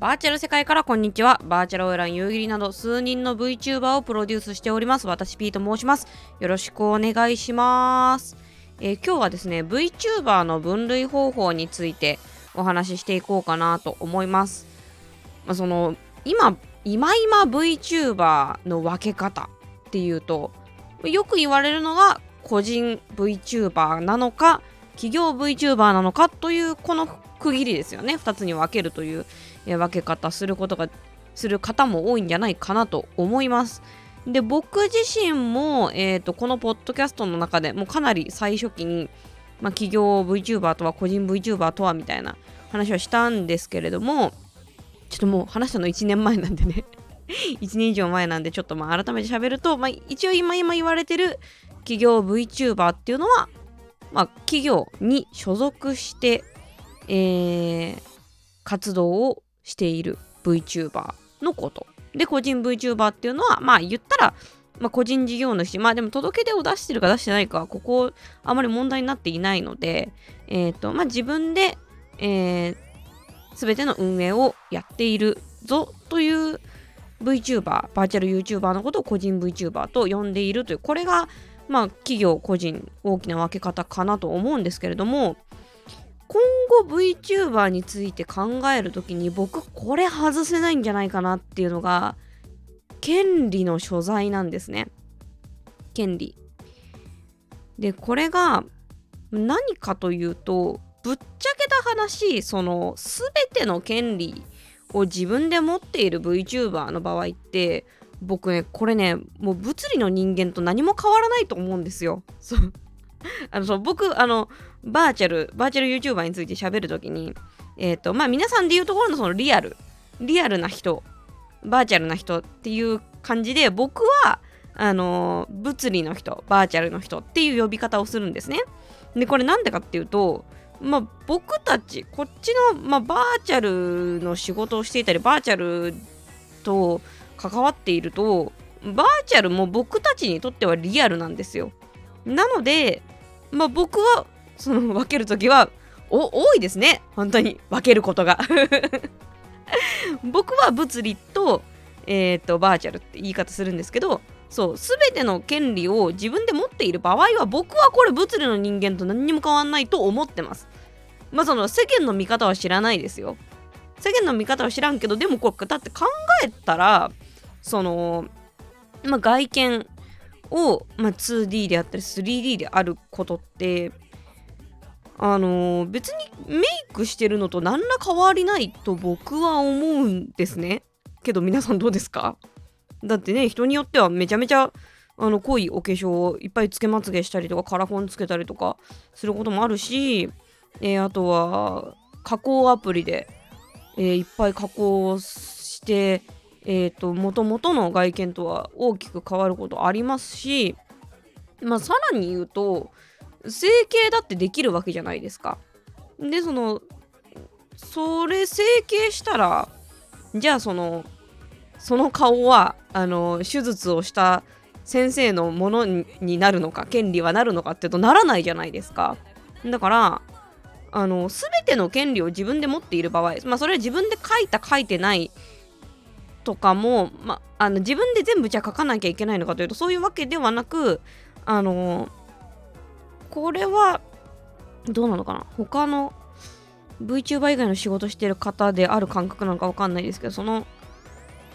バーチャル世界からこんにちは。バーチャルオイラン夕霧など数人の VTuber をプロデュースしております。私 P と申します。よろしくお願いします。えー、今日はですね、VTuber の分類方法についてお話ししていこうかなと思います。まあ、その今、今今 VTuber の分け方っていうと、よく言われるのが個人 VTuber なのか、企業 VTuber なのかというこの区切りですよね。2つに分けるという分け方することがする方も多いんじゃないかなと思います。で僕自身も、えーと、このポッドキャストの中でもうかなり最初期に、まあ、企業 VTuber とは個人 VTuber とはみたいな話をしたんですけれどもちょっともう話したの1年前なんでね 1年以上前なんでちょっとまあ改めて喋ると、まあ、一応今今言われてる企業 VTuber っていうのは、まあ、企業に所属して、えー、活動をしている VTuber のこと。で、個人 VTuber っていうのは、まあ言ったら、まあ、個人事業主、まあでも届け出を出してるか出してないか、ここあまり問題になっていないので、えっ、ー、と、まあ自分で、えー、全ての運営をやっているぞという VTuber、バーチャル YouTuber のことを個人 VTuber と呼んでいるという、これが、まあ企業、個人、大きな分け方かなと思うんですけれども、今後 VTuber について考える時に僕これ外せないんじゃないかなっていうのが権利の所在なんですね。権利。でこれが何かというとぶっちゃけた話その全ての権利を自分で持っている VTuber の場合って僕ねこれねもう物理の人間と何も変わらないと思うんですよ。そうあのそう僕あのバーチャルバーチャル YouTuber について喋るときにえっ、ー、とまあ皆さんで言うところのそのリアルリアルな人バーチャルな人っていう感じで僕はあの物理の人バーチャルの人っていう呼び方をするんですね。でこれなんでかっていうとまあ僕たちこっちの、まあ、バーチャルの仕事をしていたりバーチャルと関わっているとバーチャルも僕たちにとってはリアルなんですよ。なのでまあ僕はその分ける時はお多いですね。本当に。分けることが。僕は物理と,、えーと、バーチャルって言い方するんですけどそう全ての権利を自分で持っている場合は僕はこれ物理の人間と何にも変わんないと思ってます。まあその世間の見方は知らないですよ。世間の見方は知らんけどでもこれだって考えたらその、まあ、外見を、まあ、2D であったり 3D であることってあのー、別にメイクしてるのと何ら変わりないと僕は思うんですね。けど皆さんどうですか？だってね人によってはめちゃめちゃあの濃いお化粧をいっぱいつけまつげしたりとかカラコンつけたりとかすることもあるし、えー、あとは加工アプリで、えー、いっぱい加工してえーと、元々の外見とは大きく変わることありますし、まあ、さらに言うと整形だってできるわけじゃないですか。でそのそれ整形したらじゃあそのその顔はあの手術をした先生のものになるのか権利はなるのかっていうとならないじゃないですか。だからあの全ての権利を自分で持っている場合まあそれは自分で書いた書いてないとかも、ま、あの自分で全部じゃあ書かなきゃいけないのかというとそういうわけではなくあのこれはどうなのかな？他の VTuber 以外の仕事してる方である感覚なのか分かんないですけどその、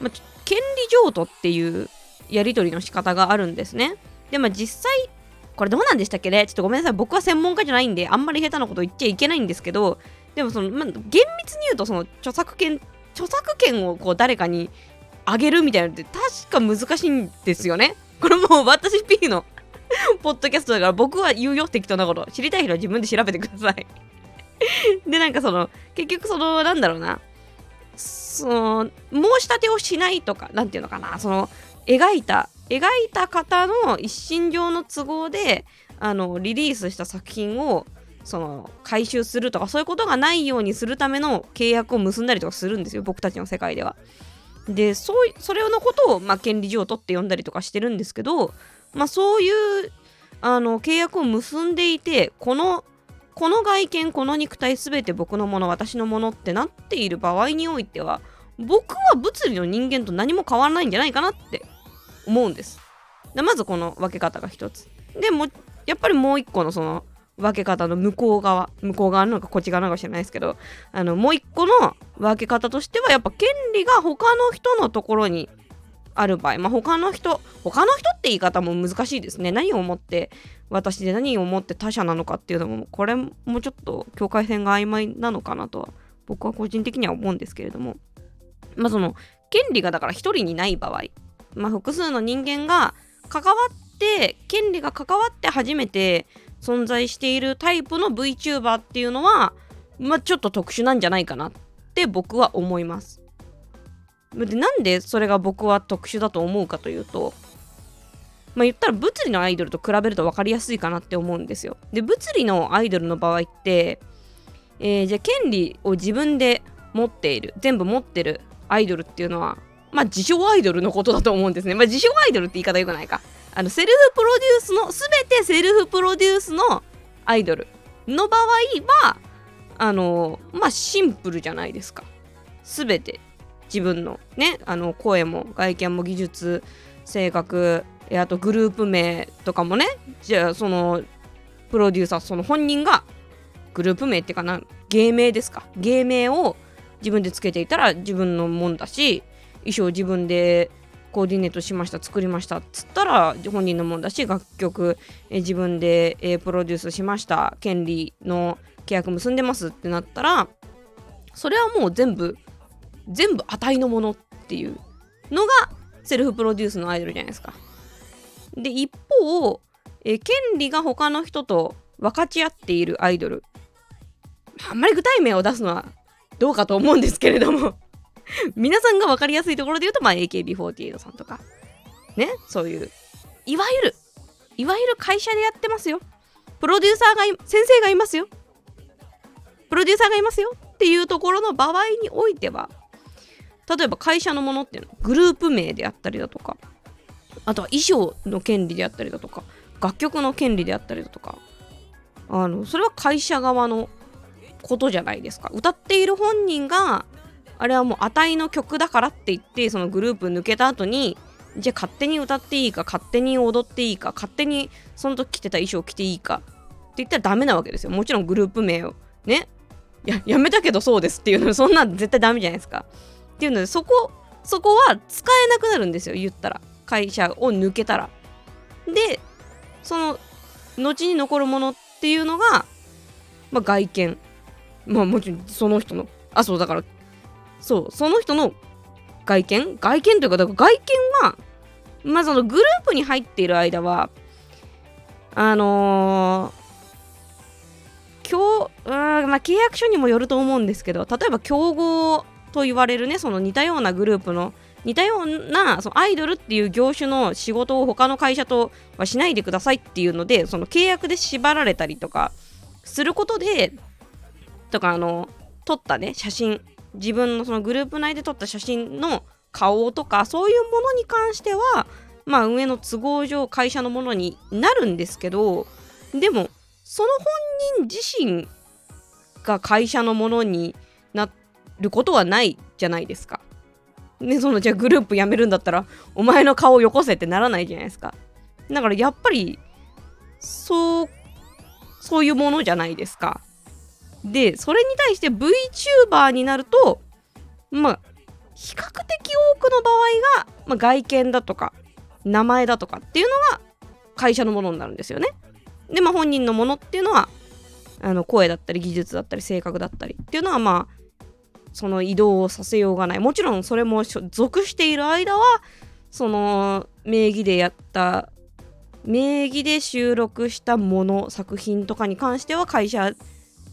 ま、権利譲渡っていうやり取りの仕方があるんですね。でも実際これどうなんでしたっけね？ちょっとごめんなさい。僕は専門家じゃないんであんまり下手なこと言っちゃいけないんですけどでもその、ま、厳密に言うとその著作権著作権をこう誰かにあげるみたいなのって確か難しいんですよね。これもう私 P の ポッドキャストだから僕は言うよ適当なこと。知りたい人は自分で調べてください。でなんかその結局そのなんだろうな。その申し立てをしないとか何て言うのかな。その描いた描いた方の一身上の都合であのリリースした作品をその回収するとかそういうことがないようにするための契約を結んだりとかするんですよ僕たちの世界では。でそうそれのことを、まあ、権利譲渡って呼んだりとかしてるんですけど、まあ、そういうあの契約を結んでいてこのこの外見この肉体全て僕のもの私のものってなっている場合においては僕は物理の人間と何も変わらないんじゃないかなって思うんです。でまずこの分け方が一つ。でもやっぱりもう一個のその分け方の向こう側向こう側なのかこっち側なのか知らないですけどあのもう一個の分け方としてはやっぱ権利が他の人のところにある場合まあ他の人他の人って言い方も難しいですね。何を思って私で何を思って他者なのかっていうのもこれもちょっと境界線が曖昧なのかなとは僕は個人的には思うんですけれども。まあその権利がだから一人にない場合まあ複数の人間が関わって権利が関わって初めて存在しているタイプの VTuber っていうのはまあちょっと特殊なんじゃないかなって僕は思います。でなんでそれが僕は特殊だと思うかというとまあ言ったら物理のアイドルと比べると分かりやすいかなって思うんですよ。で物理のアイドルの場合ってえー、じゃあ権利を自分で持っている全部持ってるアイドルっていうのはまあ自称アイドルのことだと思うんですね。まあ自称アイドルって言い方よくないか。あのセルフプロデュースの全てセルフプロデュースのアイドルの場合はあのまあシンプルじゃないですか。全て。自分のねあの声も外見も技術性格あとグループ名とかもねじゃあそのプロデューサーその本人がグループ名っていうかな芸名ですか。芸名を自分でつけていたら自分のもんだし衣装自分でコーディネートしました作りましたっつったら本人のもんだし楽曲え自分で、えプロデュースしました権利の契約結んでますってなったらそれはもう全部全部値のものっていうのがセルフプロデュースのアイドルじゃないですか。で一方え権利が他の人と分かち合っているアイドルあんまり具体名を出すのはどうかと思うんですけれども 皆さんが分かりやすいところで言うと、まあ、AKB48 さんとか、ね、そういう、いわゆる、いわゆる会社でやってますよ。プロデューサーが先生がいますよ。プロデューサーがいますよっていうところの場合においては、例えば会社のものっていうのグループ名であったりだとか、あとは衣装の権利であったりだとか、楽曲の権利であったりだとか、あのそれは会社側のことじゃないですか。歌っている本人があれはもう値の曲だからって言ってそのグループ抜けた後にじゃあ勝手に歌っていいか勝手に踊っていいか勝手にその時着てた衣装着ていいかって言ったらダメなわけですよもちろんグループ名をねややめたけどそうですっていうのそんなん絶対ダメじゃないですかっていうのでそこそこは使えなくなるんですよ言ったら。会社を抜けたら。でその後に残るものっていうのが、まあ、外見。まあもちろんその人のあそうだからそうその人の外見？外見というかだから外見はまあそのグループに入っている間はあのー、今日、まあ、契約書にもよると思うんですけど例えば競合と言われるねその似たようなグループの似たようなそのアイドルっていう業種の仕事を他の会社とはしないでくださいっていうのでその契約で縛られたりとかすることでとかあの撮ったね写真。自分のそのグループ内で撮った写真の顔とかそういうものに関してはまあ上の都合上会社のものになるんですけどでもその本人自身が会社のものになっることはないじゃないですか。ね、そのじゃあグループ辞めるんだったらお前の顔をよこせってならないじゃないですか。だからやっぱりそうそういうものじゃないですか。でそれに対して VTuber になるとまあ比較的多くの場合が、まあ、外見だとか名前だとかっていうのが会社のものになるんですよね。でまあ本人のものっていうのはあの声だったり技術だったり性格だったりっていうのはまあその移動をさせようがない。もちろんそれも属している間はその名義でやった名義で収録したもの作品とかに関しては会社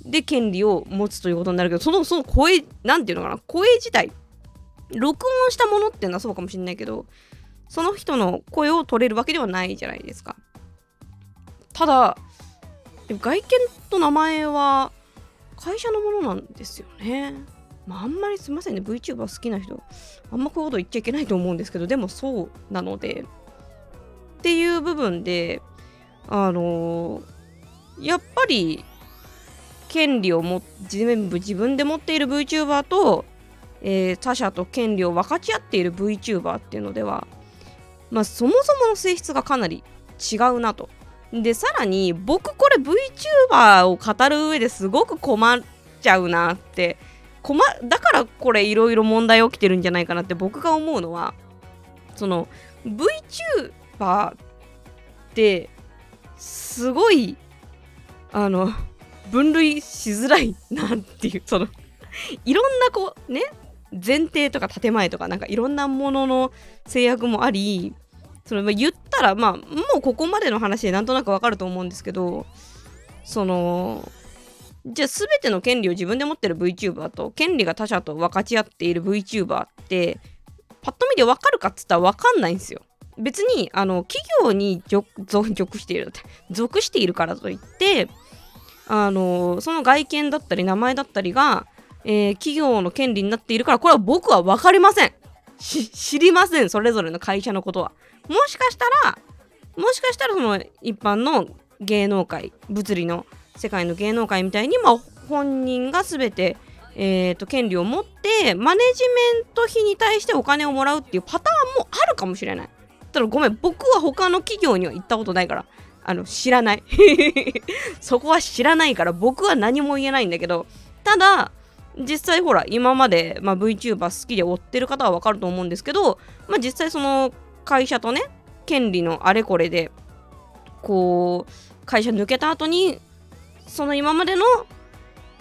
で権利を持つということになるけどそのその声なんていうのかな声自体録音したものっていうのはそうかもしれないけどその人の声を取れるわけではないじゃないですか。ただ外見と名前は会社のものなんですよね。まあ、あんまりすいませんね VTuber 好きな人あんまこういうこと言っちゃいけないと思うんですけどでもそうなのでっていう部分であのー、やっぱり権利をも全部自分で持っている VTuber と、えー、他者と権利を分かち合っている VTuber っていうのでは、まあ、そもそもの性質がかなり違うなと。でさらに僕これ VTuber を語る上ですごく困っちゃうなって困だからこれいろいろ問題起きてるんじゃないかなって僕が思うのはその VTuber ってすごいあの分類しづらいなっていうそのいろんなこうね前提とか建前とかなんかいろんなものの制約もありその言ったらまあもうここまでの話でなんとなくわかると思うんですけどそのじゃあ全ての権利を自分で持ってる VTuber と権利が他者と分かち合っている VTuber ってパッと見で分かるかっつったら分かんないんですよ。別にあの企業に属している属しているからといってあのその外見だったり名前だったりが、えー、企業の権利になっているからこれは僕は分かりません知りませんそれぞれの会社のことはもしかしたらもしかしたらその一般の芸能界物理の世界の芸能界みたいに、まあ、本人が全て、えーと、権利を持ってマネジメント費に対してお金をもらうっていうパターンもあるかもしれない。ただごめん僕は他の企業には行ったことないからあの知らない そこは知らないから僕は何も言えないんだけどただ実際ほら今まで、まあ、VTuber 好きで追ってる方はわかると思うんですけど、まあ、実際その会社とね権利のあれこれでこう会社抜けた後にその今までの、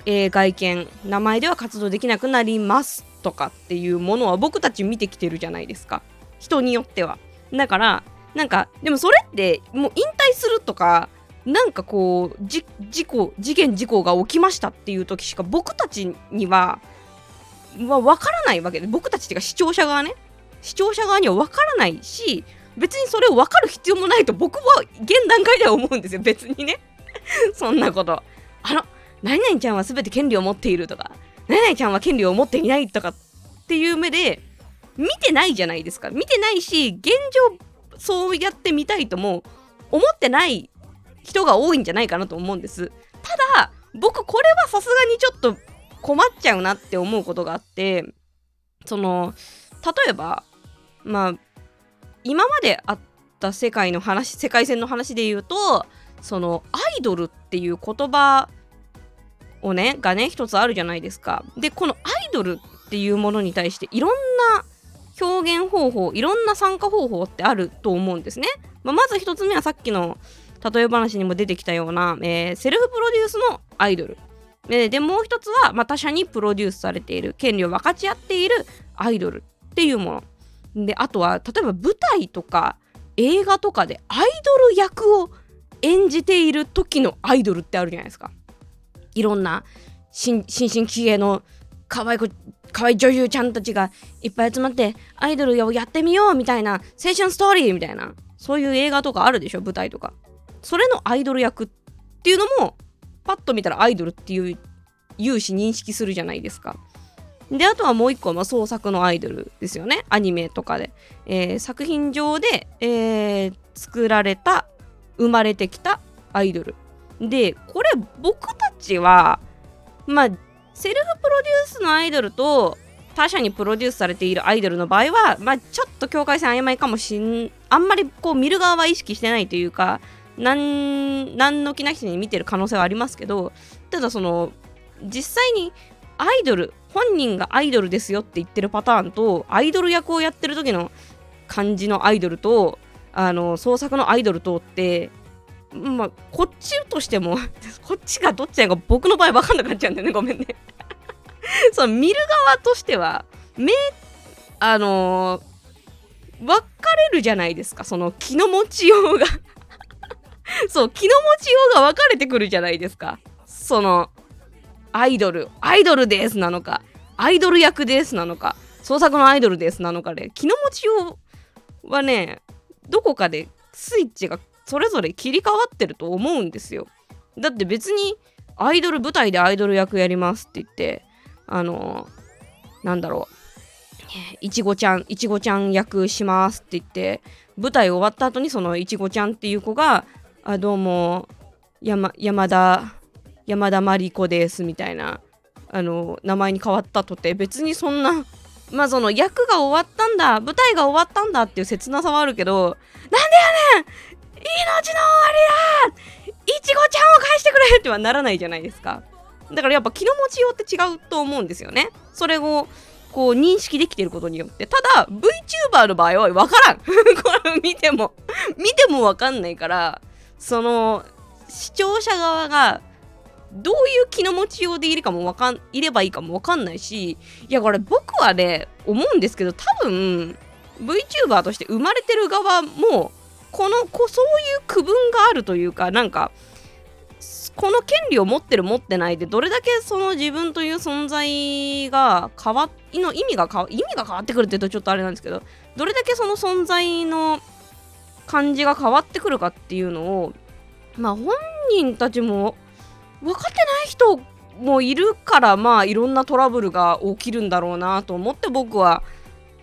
えー、外見名前では活動できなくなりますとかっていうものは僕たち見てきてるじゃないですか。人によっては。だからなんかでもそれってもう引退するとかなんかこう事故事件事故が起きましたっていう時しか僕たちにはは分からないわけで僕たちっていうか視聴者側ね。視聴者側には分からないし別にそれを分かる必要もないと僕は現段階では思うんですよ。別にね。そんなこと。あの何々ちゃんは全て権利を持っているとか何々ちゃんは権利を持っていないとかっていう目で見てないじゃないですか。見てないし現状そうやってみたいとも思ってない人が多いんじゃないかなと思うんです。ただ僕これはさすがにちょっと困っちゃうなって思うことがあってその例えばまあ今まであった世界の話世界線の話で言うとそのアイドルっていう言葉をねがね一つあるじゃないですか。でこのアイドルっていうものに対していろんな表現方法いろんな参加方法ってあると思うんですね、まあ、まず一つ目はさっきの例え話にも出てきたような、えー、セルフプロデュースのアイドル。ででもう一つは、まあ、他者にプロデュースされている権利を分かち合っているアイドルっていうもの。であとは例えば舞台とか映画とかでアイドル役を演じている時のアイドルってあるじゃないですか。いろんな新進気鋭の可愛い子可愛い女優ちゃんたちがいっぱい集まってアイドルをやってみようみたいな青春ストーリーみたいなそういう映画とかあるでしょ舞台とか。それのアイドル役っていうのもパッと見たらアイドルっていう有志認識するじゃないですか。であとはもう一個は創作のアイドルですよね。アニメとかで、えー、作品上で、えー、作られた生まれてきたアイドル。でこれ僕たちはまあセルフプロデュースのアイドルと他社にプロデュースされているアイドルの場合は、まあ、ちょっと境界線曖昧かもしんあんまりこう見る側は意識してないというか何何の気なしに見てる可能性はありますけどただその実際にアイドル本人がアイドルですよって言ってるパターンとアイドル役をやってる時の感じのアイドルとあの創作のアイドルとってまあこっちとしても こっちがどっちなのか僕の場合分かんなくなっちゃうんだよねごめんね。その見る側としては目あのー、分かれるじゃないですか。その気の持ちようが。そう気の持ちようが分かれてくるじゃないですか。そのアイドルアイドルですなのかアイドル役ですなのか創作のアイドルですなのかで気の持ちようはねどこかでスイッチがそれぞれ切り替わってると思うんですよ。だって別にアイドル舞台でアイドル役やりますって言ってあのなんだろう。いちごちゃんいちごちゃん役しますって言って舞台終わった後にそのいちごちゃんっていう子があどうも山山田山田真理子ですみたいなあの名前に変わったとて別にそんなまあその役が終わったんだ舞台が終わったんだっていう切なさはあるけどなんでやねん命の終わりだいちごちゃんを返してくれってはならないじゃないですか。だからやっぱ気の持ちようって違うと思うんですよね。それをこう認識できてることによって。ただ VTuber の場合は分からん。これ見ても見ても分かんないからその視聴者側がどういう気の持ちようでいるかもわかんいればいいかもわかんないしいやこれ僕はね思うんですけど多分 VTuber として生まれてる側もこのこそういう区分があるというかなんかこの権利を持ってる持ってないでどれだけその自分という存在が変わの意味が変わ意味が変わってくるって言うとちょっとあれなんですけどどれだけその存在の感じが変わってくるかっていうのをまあ本人たちも分かってない人もいるからまあいろんなトラブルが起きるんだろうなと思って僕は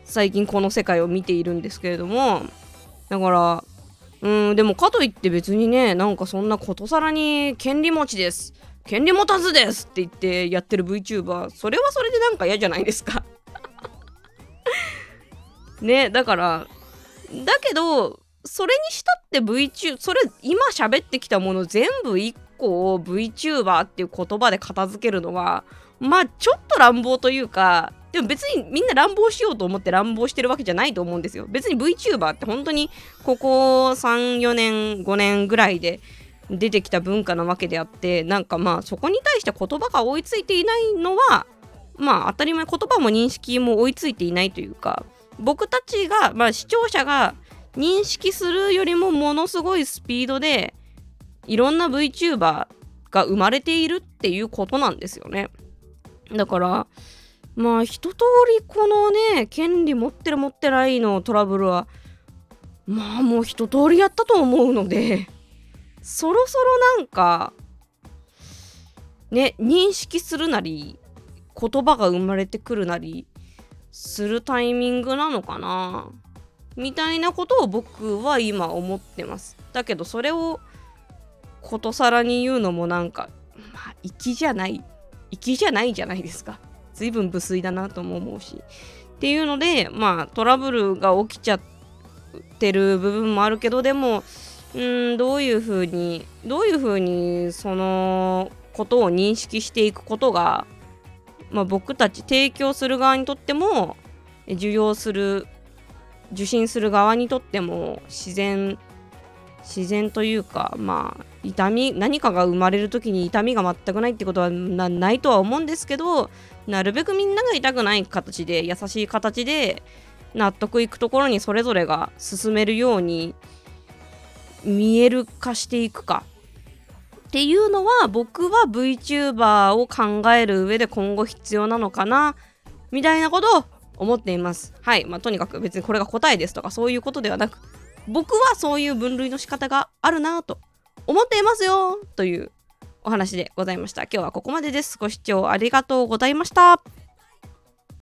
最近この世界を見ているんですけれども。だからうんでもかといって別にねなんかそんなことさらに権利持ちです。権利持たずですって言ってやってる VTuber それはそれでなんか嫌じゃないですか。ねだからだけどそれにしたって VTuber それ今喋ってきたもの全部1個を VTuber っていう言葉で片付けるのはまあちょっと乱暴というかでも別にみんな乱暴しようと思って乱暴してるわけじゃないと思うんですよ。別に VTuber って本当にここ3、4年、5年ぐらいで出てきた文化なわけであってなんかまあそこに対して言葉が追いついていないのはまあ当たり前言葉も認識も追いついていないというか僕たちがまあ視聴者が認識するよりもものすごいスピードでいろんな VTuber が生まれているっていうことなんですよね。だからまあ一通りこのね権利持ってる持ってないのトラブルはまあもう一通りやったと思うのでそろそろなんかね認識するなり言葉が生まれてくるなりするタイミングなのかなみたいなことを僕は今思ってますだけどそれをことさらに言うのもなんかまあ粋じゃない粋じゃないじゃないですか。随分無粋だなとも思うし。っていうのでまあトラブルが起きちゃってる部分もあるけどでもうんどういうふうにどういうふうにそのことを認識していくことが、まあ、僕たち提供する側にとっても受容する受信する側にとっても自然自然というかまあ痛み何かが生まれる時に痛みが全くないってことはないとは思うんですけどなるべくみんなが痛くない形で優しい形で納得いくところにそれぞれが進めるように見える化していくかっていうのは僕は VTuber を考える上で今後必要なのかなみたいなことを思っています。はい。まあ、とにかく別にこれが答えですとかそういうことではなく僕はそういう分類の仕方があるなと思っていますよというお話でございました。今日はここまでです。ご視聴ありがとうございました。